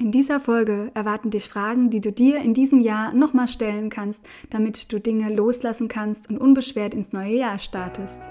In dieser Folge erwarten dich Fragen, die du dir in diesem Jahr nochmal stellen kannst, damit du Dinge loslassen kannst und unbeschwert ins neue Jahr startest.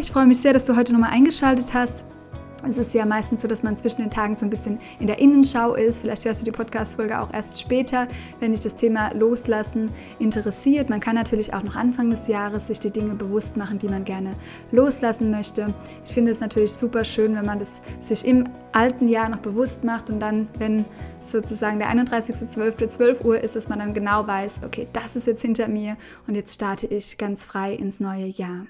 Ich freue mich sehr, dass du heute nochmal eingeschaltet hast. Es ist ja meistens so, dass man zwischen den Tagen so ein bisschen in der Innenschau ist. Vielleicht hörst du die Podcast-Folge auch erst später, wenn dich das Thema Loslassen interessiert. Man kann natürlich auch noch Anfang des Jahres sich die Dinge bewusst machen, die man gerne loslassen möchte. Ich finde es natürlich super schön, wenn man das sich im alten Jahr noch bewusst macht und dann, wenn sozusagen der 31.12. 12 Uhr ist, dass man dann genau weiß, okay, das ist jetzt hinter mir und jetzt starte ich ganz frei ins neue Jahr.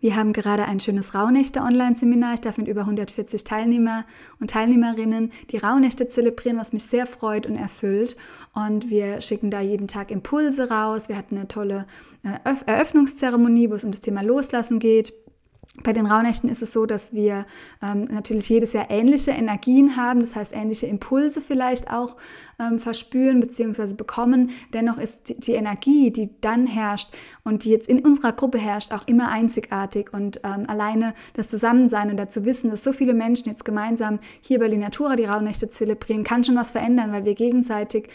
Wir haben gerade ein schönes Rauhnächte-Online-Seminar. Ich darf mit über 140 Teilnehmer und Teilnehmerinnen die Rauhnächte zelebrieren, was mich sehr freut und erfüllt. Und wir schicken da jeden Tag Impulse raus. Wir hatten eine tolle äh, Eröffnungszeremonie, wo es um das Thema Loslassen geht. Bei den Rauhnächten ist es so, dass wir ähm, natürlich jedes Jahr ähnliche Energien haben, das heißt ähnliche Impulse vielleicht auch ähm, verspüren bzw. bekommen. Dennoch ist die, die, Energie, die dann herrscht und die jetzt in unserer Gruppe herrscht, auch immer einzigartig. Und ähm, alleine das Zusammensein und dazu wissen, dass so viele Menschen jetzt gemeinsam hier bei Linatura die Rauhnächte zelebrieren, kann schon was verändern, weil wir gegenseitig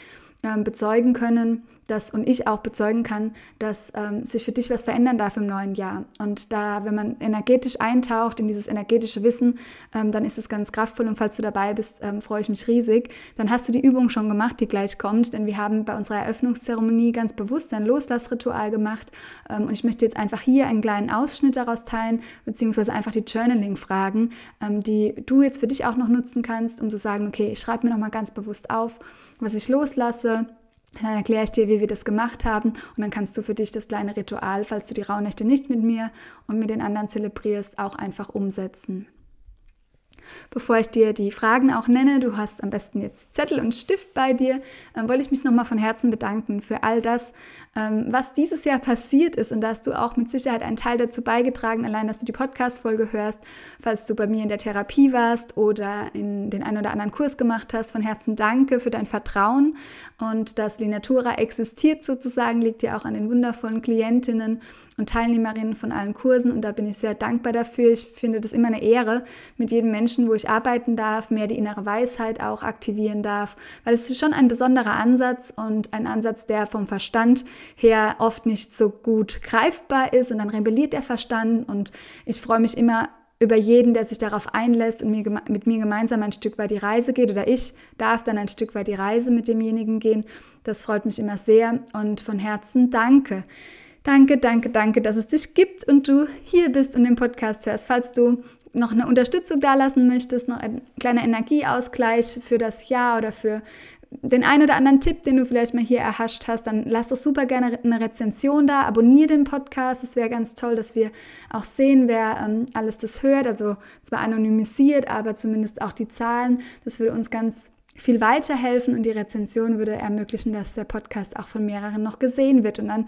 ähm, bezeugen können, dass und ich auch bezeugen kann, dass ähm, sich für dich was verändern darf im neuen Jahr. Und da, wenn man energetisch eintaucht in dieses energetische Wissen, ähm, dann ist es ganz kraftvoll. Und falls du dabei bist, ähm, freue ich mich riesig. Dann hast du die Übung schon gemacht, die gleich kommt, denn wir haben bei unserer Eröffnungszeremonie ganz bewusst ein Loslassritual gemacht. Ähm, und ich möchte jetzt einfach hier einen kleinen Ausschnitt daraus teilen, beziehungsweise einfach die Journaling-Fragen, ähm, die du jetzt für dich auch noch nutzen kannst, um zu sagen, okay, ich schreibe mir nochmal ganz bewusst auf, was ich loslasse dann erkläre ich dir, wie wir das gemacht haben und dann kannst du für dich das kleine Ritual, falls du die Rauhnächte nicht mit mir und mit den anderen zelebrierst, auch einfach umsetzen. Bevor ich dir die Fragen auch nenne, du hast am besten jetzt Zettel und Stift bei dir, äh, wollte ich mich nochmal von Herzen bedanken für all das, ähm, was dieses Jahr passiert ist. Und da hast du auch mit Sicherheit einen Teil dazu beigetragen, allein, dass du die Podcast-Folge hörst, falls du bei mir in der Therapie warst oder in den einen oder anderen Kurs gemacht hast. Von Herzen danke für dein Vertrauen und dass Linatura existiert sozusagen, liegt ja auch an den wundervollen Klientinnen und Teilnehmerinnen von allen Kursen. Und da bin ich sehr dankbar dafür. Ich finde das immer eine Ehre, mit jedem Menschen, wo ich arbeiten darf, mehr die innere Weisheit auch aktivieren darf, weil es ist schon ein besonderer Ansatz und ein Ansatz, der vom Verstand her oft nicht so gut greifbar ist und dann rebelliert der Verstand und ich freue mich immer über jeden, der sich darauf einlässt und mir, mit mir gemeinsam ein Stück weit die Reise geht oder ich darf dann ein Stück weit die Reise mit demjenigen gehen. Das freut mich immer sehr und von Herzen danke. Danke, danke, danke, dass es dich gibt und du hier bist und den Podcast hörst. Falls du noch eine Unterstützung dalassen möchtest, noch ein kleiner Energieausgleich für das Jahr oder für den einen oder anderen Tipp, den du vielleicht mal hier erhascht hast, dann lass doch super gerne eine Rezension da, abonniere den Podcast. Es wäre ganz toll, dass wir auch sehen, wer ähm, alles das hört. Also zwar anonymisiert, aber zumindest auch die Zahlen. Das würde uns ganz viel weiterhelfen und die Rezension würde ermöglichen, dass der Podcast auch von mehreren noch gesehen wird. Und dann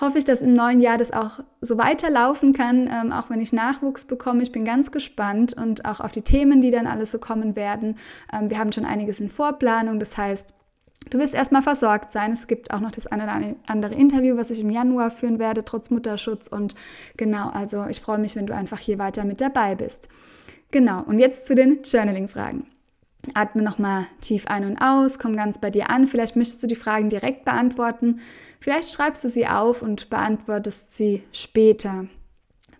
hoffe ich, dass im neuen Jahr das auch so weiterlaufen kann, ähm, auch wenn ich Nachwuchs bekomme. Ich bin ganz gespannt und auch auf die Themen, die dann alles so kommen werden. Ähm, wir haben schon einiges in Vorplanung, das heißt, Du wirst erstmal versorgt sein. Es gibt auch noch das eine oder andere Interview, was ich im Januar führen werde, trotz Mutterschutz. Und genau, also ich freue mich, wenn du einfach hier weiter mit dabei bist. Genau, und jetzt zu den Journaling-Fragen. Atme nochmal tief ein und aus, komm ganz bei dir an. Vielleicht möchtest du die Fragen direkt beantworten. Vielleicht schreibst du sie auf und beantwortest sie später.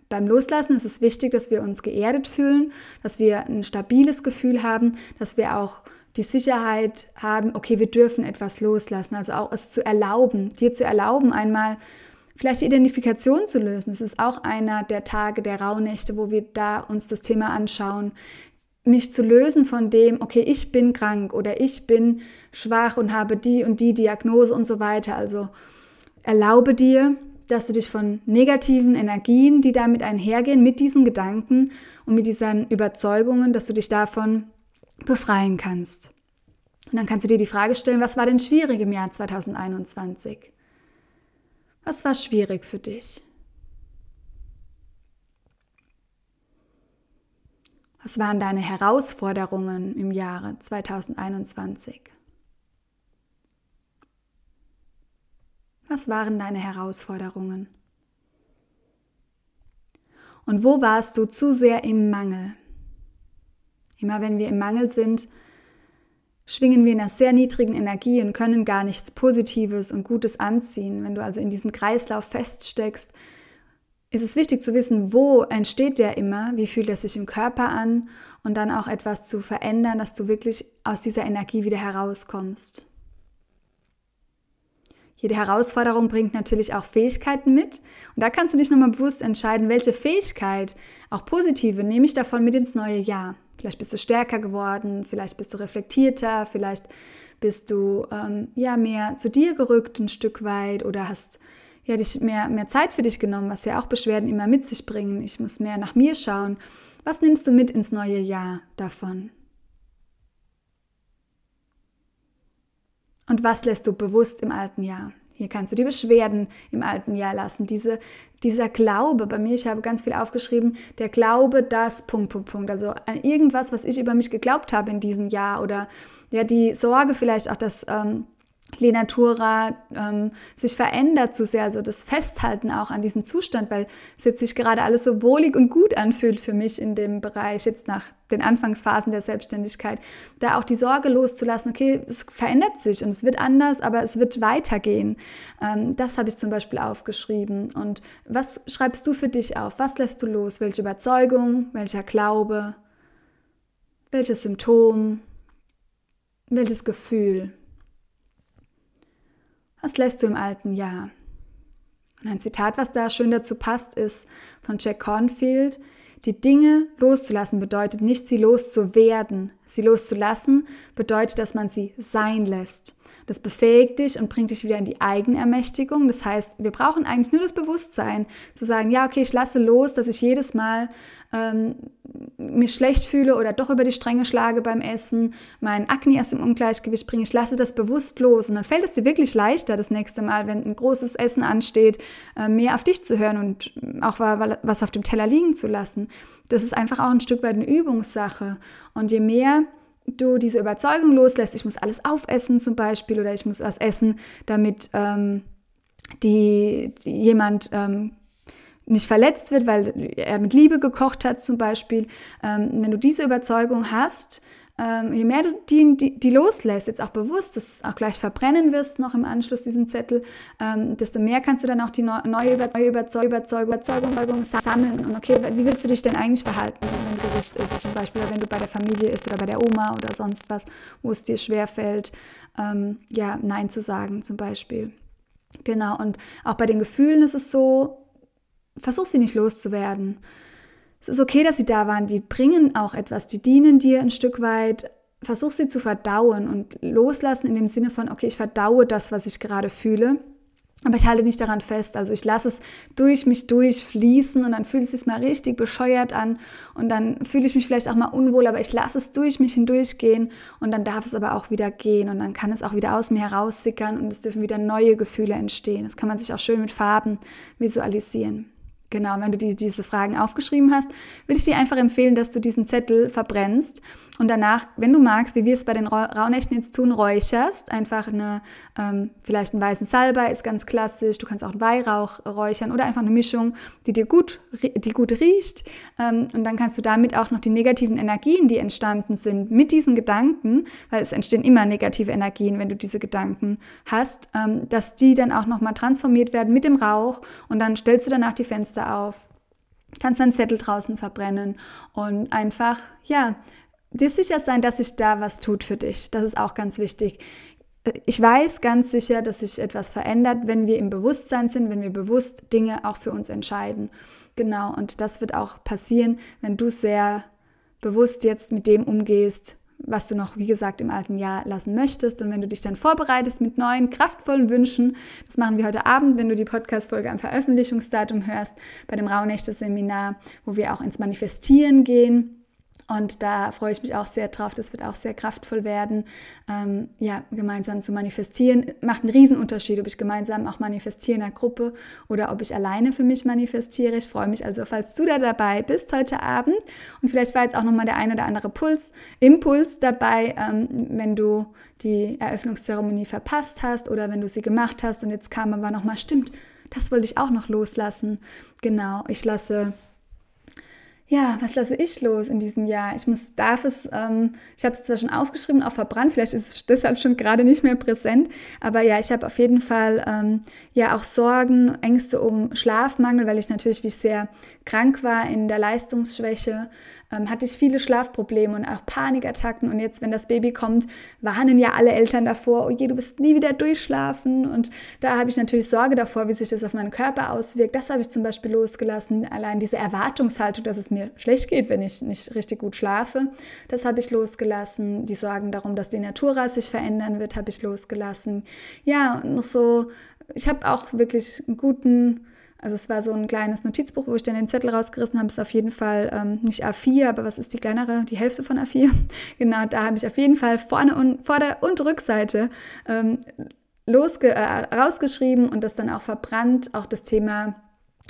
Beim Loslassen ist es wichtig, dass wir uns geerdet fühlen, dass wir ein stabiles Gefühl haben, dass wir auch die Sicherheit haben, okay, wir dürfen etwas loslassen, also auch es zu erlauben, dir zu erlauben, einmal vielleicht die Identifikation zu lösen. Es ist auch einer der Tage der Rauhnächte, wo wir da uns das Thema anschauen mich zu lösen von dem, okay, ich bin krank oder ich bin schwach und habe die und die Diagnose und so weiter. Also erlaube dir, dass du dich von negativen Energien, die damit einhergehen, mit diesen Gedanken und mit diesen Überzeugungen, dass du dich davon befreien kannst. Und dann kannst du dir die Frage stellen, was war denn schwierig im Jahr 2021? Was war schwierig für dich? Was waren deine Herausforderungen im Jahre 2021? Was waren deine Herausforderungen? Und wo warst du zu sehr im Mangel? Immer wenn wir im Mangel sind, schwingen wir in einer sehr niedrigen Energie und können gar nichts Positives und Gutes anziehen. Wenn du also in diesem Kreislauf feststeckst, ist es wichtig zu wissen, wo entsteht der immer, wie fühlt er sich im Körper an und dann auch etwas zu verändern, dass du wirklich aus dieser Energie wieder herauskommst. Jede Herausforderung bringt natürlich auch Fähigkeiten mit. Und da kannst du dich nochmal bewusst entscheiden, welche Fähigkeit, auch positive, nehme ich davon mit ins neue Jahr. Vielleicht bist du stärker geworden, vielleicht bist du reflektierter, vielleicht bist du ähm, ja mehr zu dir gerückt ein Stück weit oder hast ja dich mehr, mehr Zeit für dich genommen, was ja auch Beschwerden immer mit sich bringen. Ich muss mehr nach mir schauen. Was nimmst du mit ins neue Jahr davon? Und was lässt du bewusst im alten Jahr? Hier kannst du die Beschwerden im alten Jahr lassen. Diese, dieser Glaube, bei mir, ich habe ganz viel aufgeschrieben, der Glaube, dass, Punkt, Punkt, Punkt. Also an irgendwas, was ich über mich geglaubt habe in diesem Jahr oder ja, die Sorge vielleicht auch, dass ähm, Lenatura ähm, sich verändert zu sehr, also das Festhalten auch an diesem Zustand, weil es jetzt sich gerade alles so wohlig und gut anfühlt für mich in dem Bereich, jetzt nach den Anfangsphasen der Selbstständigkeit, da auch die Sorge loszulassen, okay, es verändert sich und es wird anders, aber es wird weitergehen. Ähm, das habe ich zum Beispiel aufgeschrieben. Und was schreibst du für dich auf? Was lässt du los? Welche Überzeugung? Welcher Glaube? Welches Symptom? Welches Gefühl? Was lässt du im alten Jahr? Und ein Zitat, was da schön dazu passt, ist von Jack Cornfield. Die Dinge loszulassen bedeutet nicht, sie loszuwerden. Sie loszulassen bedeutet, dass man sie sein lässt. Das befähigt dich und bringt dich wieder in die Eigenermächtigung. Das heißt, wir brauchen eigentlich nur das Bewusstsein, zu sagen, ja, okay, ich lasse los, dass ich jedes Mal ähm, mich schlecht fühle oder doch über die Stränge schlage beim Essen, mein Akne erst im Ungleichgewicht bringe, ich lasse das bewusst los und dann fällt es dir wirklich leichter das nächste Mal, wenn ein großes Essen ansteht, äh, mehr auf dich zu hören und auch was auf dem Teller liegen zu lassen. Das ist einfach auch ein Stück weit eine Übungssache und je mehr du diese Überzeugung loslässt, ich muss alles aufessen zum Beispiel oder ich muss was essen, damit ähm, die, die jemand ähm, nicht verletzt wird, weil er mit Liebe gekocht hat zum Beispiel. Ähm, wenn du diese Überzeugung hast, ähm, je mehr du die, die, die, loslässt, jetzt auch bewusst, das auch gleich verbrennen wirst noch im Anschluss diesen Zettel, ähm, desto mehr kannst du dann auch die neue, neue Überzeugung, Überzeugung, Überzeugung sammeln. Und okay, wie willst du dich denn eigentlich verhalten, wenn du Gericht isst? Zum Beispiel, wenn du bei der Familie isst oder bei der Oma oder sonst was, wo es dir schwerfällt, ähm, ja, Nein zu sagen zum Beispiel. Genau, und auch bei den Gefühlen ist es so, versuch sie nicht loszuwerden. Es ist okay, dass sie da waren. Die bringen auch etwas. Die dienen dir ein Stück weit. Versuch sie zu verdauen und loslassen in dem Sinne von, okay, ich verdaue das, was ich gerade fühle. Aber ich halte nicht daran fest. Also ich lasse es durch mich durchfließen und dann fühlt es sich mal richtig bescheuert an und dann fühle ich mich vielleicht auch mal unwohl, aber ich lasse es durch mich hindurchgehen und dann darf es aber auch wieder gehen und dann kann es auch wieder aus mir heraussickern und es dürfen wieder neue Gefühle entstehen. Das kann man sich auch schön mit Farben visualisieren. Genau, wenn du die, diese Fragen aufgeschrieben hast, würde ich dir einfach empfehlen, dass du diesen Zettel verbrennst und danach, wenn du magst, wie wir es bei den Rauhnächten jetzt tun, räucherst. Einfach eine, ähm, vielleicht einen weißen Salbei ist ganz klassisch. Du kannst auch einen Weihrauch räuchern oder einfach eine Mischung, die dir gut, die gut riecht. Ähm, und dann kannst du damit auch noch die negativen Energien, die entstanden sind, mit diesen Gedanken, weil es entstehen immer negative Energien, wenn du diese Gedanken hast, ähm, dass die dann auch nochmal transformiert werden mit dem Rauch und dann stellst du danach die Fenster auf kannst einen Zettel draußen verbrennen und einfach, ja, dir sicher sein, dass sich da was tut für dich. Das ist auch ganz wichtig. Ich weiß ganz sicher, dass sich etwas verändert, wenn wir im Bewusstsein sind, wenn wir bewusst Dinge auch für uns entscheiden. Genau, und das wird auch passieren, wenn du sehr bewusst jetzt mit dem umgehst, was du noch, wie gesagt, im alten Jahr lassen möchtest. Und wenn du dich dann vorbereitest mit neuen, kraftvollen Wünschen, das machen wir heute Abend, wenn du die Podcast-Folge am Veröffentlichungsdatum hörst, bei dem Rauhnächte-Seminar, wo wir auch ins Manifestieren gehen und da freue ich mich auch sehr drauf. Das wird auch sehr kraftvoll werden. Ähm, ja, gemeinsam zu manifestieren macht einen Riesenunterschied, ob ich gemeinsam auch manifestiere in einer Gruppe oder ob ich alleine für mich manifestiere. Ich freue mich also, falls du da dabei bist heute Abend. Und vielleicht war jetzt auch nochmal der ein oder andere Puls, Impuls dabei, ähm, wenn du die Eröffnungszeremonie verpasst hast oder wenn du sie gemacht hast und jetzt kam aber nochmal, stimmt, das wollte ich auch noch loslassen. Genau, ich lasse ja, was lasse ich los in diesem Jahr? Ich muss, darf es, ähm, ich habe es zwar schon aufgeschrieben, auch verbrannt, vielleicht ist es deshalb schon gerade nicht mehr präsent, aber ja, ich habe auf jeden Fall ähm, ja auch Sorgen, Ängste um Schlafmangel, weil ich natürlich, wie ich sehr krank war in der Leistungsschwäche, ähm, hatte ich viele Schlafprobleme und auch Panikattacken. Und jetzt, wenn das Baby kommt, warnen ja alle Eltern davor, oh je, du wirst nie wieder durchschlafen. Und da habe ich natürlich Sorge davor, wie sich das auf meinen Körper auswirkt. Das habe ich zum Beispiel losgelassen. Allein diese Erwartungshaltung, dass es mir schlecht geht, wenn ich nicht richtig gut schlafe, das habe ich losgelassen. Die Sorgen darum, dass die Natura sich verändern wird, habe ich losgelassen. Ja, und noch so, ich habe auch wirklich einen guten also es war so ein kleines Notizbuch, wo ich dann den Zettel rausgerissen habe. Es ist auf jeden Fall ähm, nicht A4, aber was ist die kleinere, die Hälfte von A4? genau, da habe ich auf jeden Fall vorne und Vorder- und Rückseite ähm, losge äh, rausgeschrieben und das dann auch verbrannt. Auch das Thema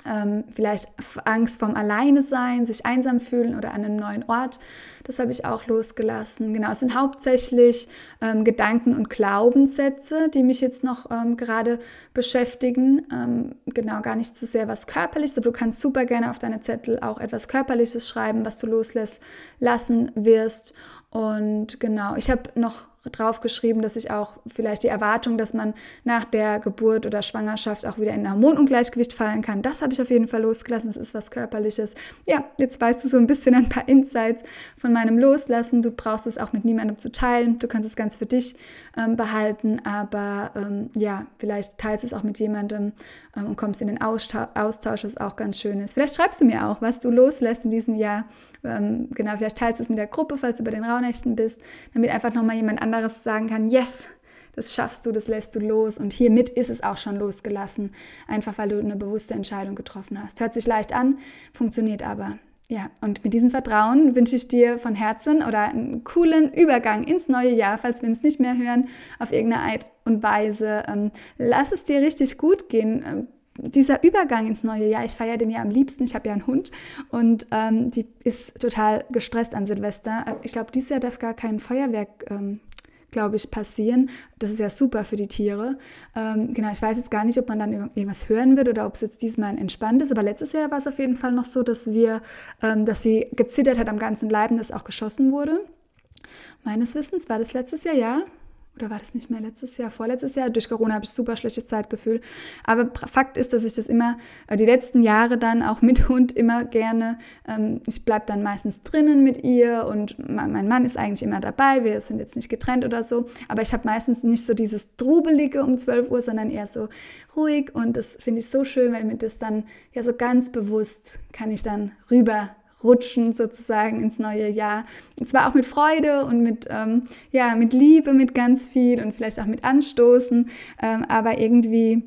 ähm, vielleicht Angst vom Alleine sein, sich einsam fühlen oder an einem neuen Ort. Das habe ich auch losgelassen. Genau, es sind hauptsächlich ähm, Gedanken und Glaubenssätze, die mich jetzt noch ähm, gerade beschäftigen. Ähm, genau, gar nicht zu sehr was Körperliches, aber du kannst super gerne auf deine Zettel auch etwas Körperliches schreiben, was du loslässt, lassen wirst. Und genau, ich habe noch drauf geschrieben, dass ich auch vielleicht die Erwartung, dass man nach der Geburt oder Schwangerschaft auch wieder in ein Hormonungleichgewicht fallen kann, das habe ich auf jeden Fall losgelassen. Das ist was Körperliches. Ja, jetzt weißt du so ein bisschen ein paar Insights von meinem Loslassen. Du brauchst es auch mit niemandem zu teilen. Du kannst es ganz für dich ähm, behalten, aber ähm, ja, vielleicht teilst du es auch mit jemandem ähm, und kommst in den Austausch, was auch ganz schön ist. Vielleicht schreibst du mir auch, was du loslässt in diesem Jahr. Ähm, genau, vielleicht teilst du es mit der Gruppe, falls du bei den Rauhnächten bist, damit einfach nochmal jemand anderes sagen kann, yes, das schaffst du, das lässt du los und hiermit ist es auch schon losgelassen, einfach weil du eine bewusste Entscheidung getroffen hast. Hört sich leicht an, funktioniert aber. Ja, und mit diesem Vertrauen wünsche ich dir von Herzen oder einen coolen Übergang ins neue Jahr, falls wir uns nicht mehr hören, auf irgendeine Art und Weise. Ähm, lass es dir richtig gut gehen. Ähm, dieser Übergang ins neue Jahr, ich feiere den ja am liebsten, ich habe ja einen Hund und ähm, die ist total gestresst an Silvester. Ich glaube, dieses Jahr darf gar kein Feuerwerk ähm, glaube ich, passieren. Das ist ja super für die Tiere. Ähm, genau, ich weiß jetzt gar nicht, ob man dann irgendwas hören wird oder ob es jetzt diesmal entspannt ist. Aber letztes Jahr war es auf jeden Fall noch so, dass wir, ähm, dass sie gezittert hat am ganzen Leib und dass auch geschossen wurde. Meines Wissens war das letztes Jahr, ja oder war das nicht mehr letztes Jahr, vorletztes Jahr? Durch Corona habe ich super schlechtes Zeitgefühl. Aber Fakt ist, dass ich das immer, äh, die letzten Jahre dann auch mit Hund immer gerne, ähm, ich bleibe dann meistens drinnen mit ihr und mein Mann ist eigentlich immer dabei, wir sind jetzt nicht getrennt oder so, aber ich habe meistens nicht so dieses Trubelige um 12 Uhr, sondern eher so ruhig und das finde ich so schön, weil mir das dann ja so ganz bewusst kann ich dann rüber rutschen sozusagen ins neue Jahr. Und zwar auch mit Freude und mit, ähm, ja, mit Liebe, mit ganz viel und vielleicht auch mit Anstoßen, ähm, aber irgendwie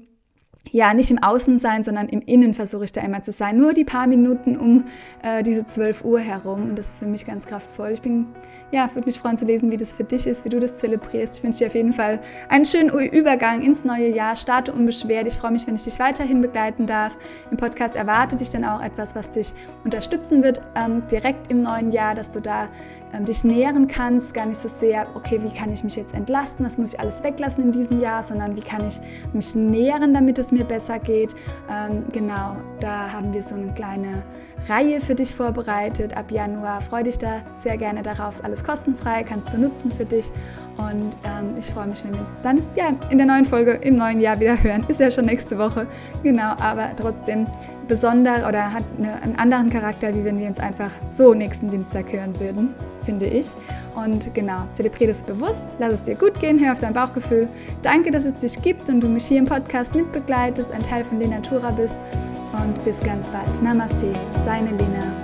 ja, nicht im Außen sein, sondern im Innen versuche ich da immer zu sein. Nur die paar Minuten um äh, diese 12 Uhr herum. Und das ist für mich ganz kraftvoll. Ich bin, ja, würde mich freuen zu lesen, wie das für dich ist, wie du das zelebrierst. Ich wünsche dir auf jeden Fall einen schönen Übergang ins neue Jahr. Starte unbeschwert. Ich freue mich, wenn ich dich weiterhin begleiten darf. Im Podcast erwartet dich dann auch etwas, was dich unterstützen wird, ähm, direkt im neuen Jahr, dass du da ähm, dich nähren kannst, gar nicht so sehr, okay, wie kann ich mich jetzt entlasten, was muss ich alles weglassen in diesem Jahr, sondern wie kann ich mich nähren, damit es mir besser geht. Ähm, genau, da haben wir so eine kleine Reihe für dich vorbereitet. Ab Januar freue dich da sehr gerne darauf. Ist alles kostenfrei, kannst du nutzen für dich. Und ähm, ich freue mich, wenn wir uns dann ja, in der neuen Folge im neuen Jahr wieder hören. Ist ja schon nächste Woche. Genau, aber trotzdem besonder oder hat eine, einen anderen Charakter, wie wenn wir uns einfach so nächsten Dienstag hören würden, finde ich. Und genau, zelebriere das bewusst, lass es dir gut gehen, hör auf dein Bauchgefühl. Danke, dass es dich gibt und du mich hier im Podcast mitbegleitest, ein Teil von der Natura bist. Und bis ganz bald. Namaste, deine Lena.